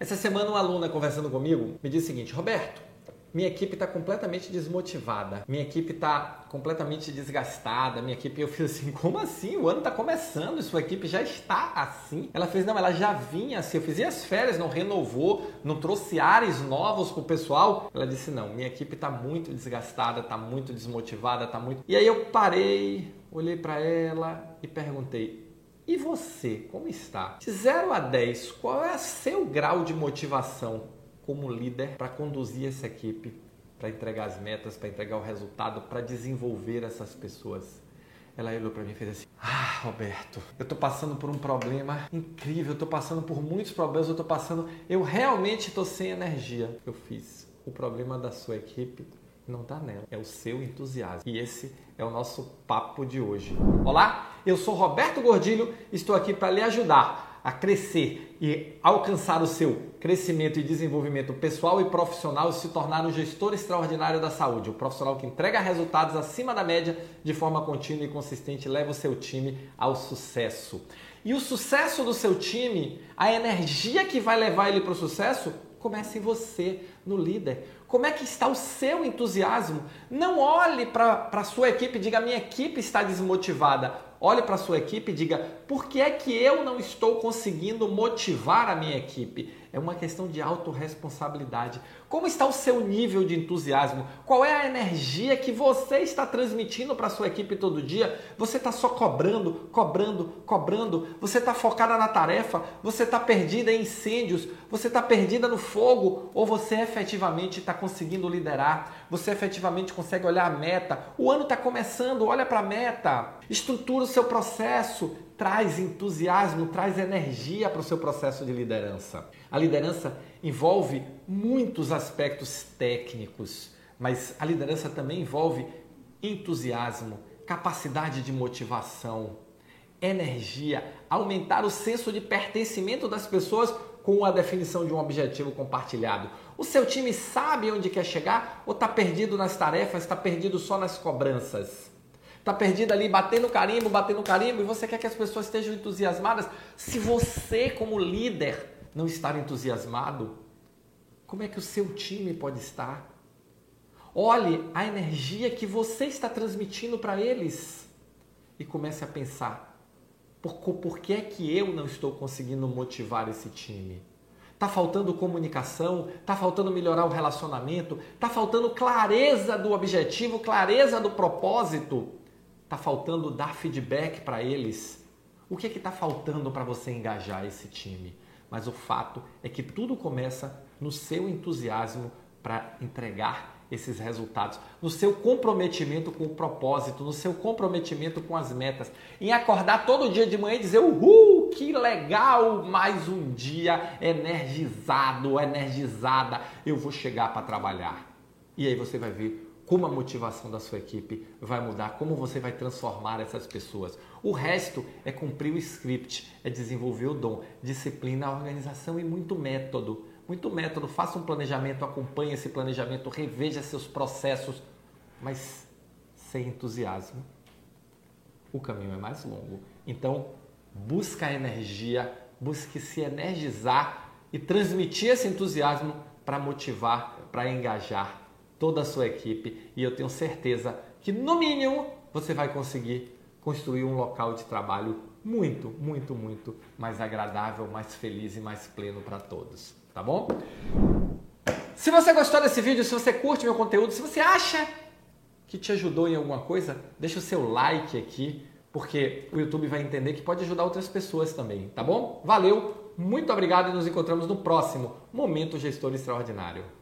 Essa semana, uma aluna conversando comigo me disse o seguinte: Roberto, minha equipe está completamente desmotivada, minha equipe está completamente desgastada, minha equipe. Eu fiz assim: como assim? O ano está começando e sua equipe já está assim? Ela fez: não, ela já vinha assim. Eu fiz: e as férias? Não renovou? Não trouxe ares novos para o pessoal? Ela disse: não, minha equipe está muito desgastada, está muito desmotivada, está muito. E aí eu parei, olhei para ela e perguntei: e você, como está? De 0 a 10, qual é seu grau de motivação como líder para conduzir essa equipe, para entregar as metas, para entregar o resultado, para desenvolver essas pessoas? Ela olhou para mim e fez assim: Ah, Roberto, eu estou passando por um problema incrível, estou passando por muitos problemas, eu estou passando. Eu realmente estou sem energia. Eu fiz. O problema da sua equipe não está nela, é o seu entusiasmo. E esse é o nosso papo de hoje. Olá, eu sou Roberto Gordilho, estou aqui para lhe ajudar a crescer e alcançar o seu crescimento e desenvolvimento pessoal e profissional e se tornar um gestor extraordinário da saúde, o um profissional que entrega resultados acima da média de forma contínua e consistente leva o seu time ao sucesso. E o sucesso do seu time, a energia que vai levar ele para o sucesso, começa em você, no líder. Como é que está o seu entusiasmo? Não olhe para a sua equipe e diga: minha equipe está desmotivada. Olhe para a sua equipe e diga: por que é que eu não estou conseguindo motivar a minha equipe? É uma questão de autorresponsabilidade. Como está o seu nível de entusiasmo? Qual é a energia que você está transmitindo para a sua equipe todo dia? Você está só cobrando, cobrando, cobrando? Você está focada na tarefa? Você está perdida em incêndios? Você está perdida no fogo? Ou você efetivamente está conseguindo liderar? Você efetivamente consegue olhar a meta? O ano está começando, olha para a meta. Estrutura o seu processo, traz entusiasmo, traz energia para o seu processo de liderança. A liderança envolve muitos aspectos técnicos, mas a liderança também envolve entusiasmo, capacidade de motivação, energia, aumentar o senso de pertencimento das pessoas com a definição de um objetivo compartilhado. O seu time sabe onde quer chegar ou está perdido nas tarefas, está perdido só nas cobranças? Está perdido ali, batendo carimbo, batendo carimbo, e você quer que as pessoas estejam entusiasmadas. Se você, como líder, não estar entusiasmado, como é que o seu time pode estar? Olhe a energia que você está transmitindo para eles e comece a pensar: por, por que é que eu não estou conseguindo motivar esse time? Está faltando comunicação, está faltando melhorar o relacionamento, está faltando clareza do objetivo, clareza do propósito. Está faltando dar feedback para eles? O que é que está faltando para você engajar esse time? Mas o fato é que tudo começa no seu entusiasmo para entregar esses resultados, no seu comprometimento com o propósito, no seu comprometimento com as metas, em acordar todo dia de manhã e dizer: Uhul, que legal! Mais um dia energizado, energizada, eu vou chegar para trabalhar. E aí você vai ver como a motivação da sua equipe vai mudar, como você vai transformar essas pessoas. O resto é cumprir o script, é desenvolver o dom, disciplina, organização e muito método. Muito método, faça um planejamento, acompanhe esse planejamento, reveja seus processos, mas sem entusiasmo. O caminho é mais longo. Então, busca a energia, busque se energizar e transmitir esse entusiasmo para motivar, para engajar toda a sua equipe e eu tenho certeza que no mínimo você vai conseguir construir um local de trabalho muito, muito, muito mais agradável, mais feliz e mais pleno para todos, tá bom? Se você gostou desse vídeo, se você curte meu conteúdo, se você acha que te ajudou em alguma coisa, deixa o seu like aqui, porque o YouTube vai entender que pode ajudar outras pessoas também, tá bom? Valeu, muito obrigado e nos encontramos no próximo Momento Gestor Extraordinário.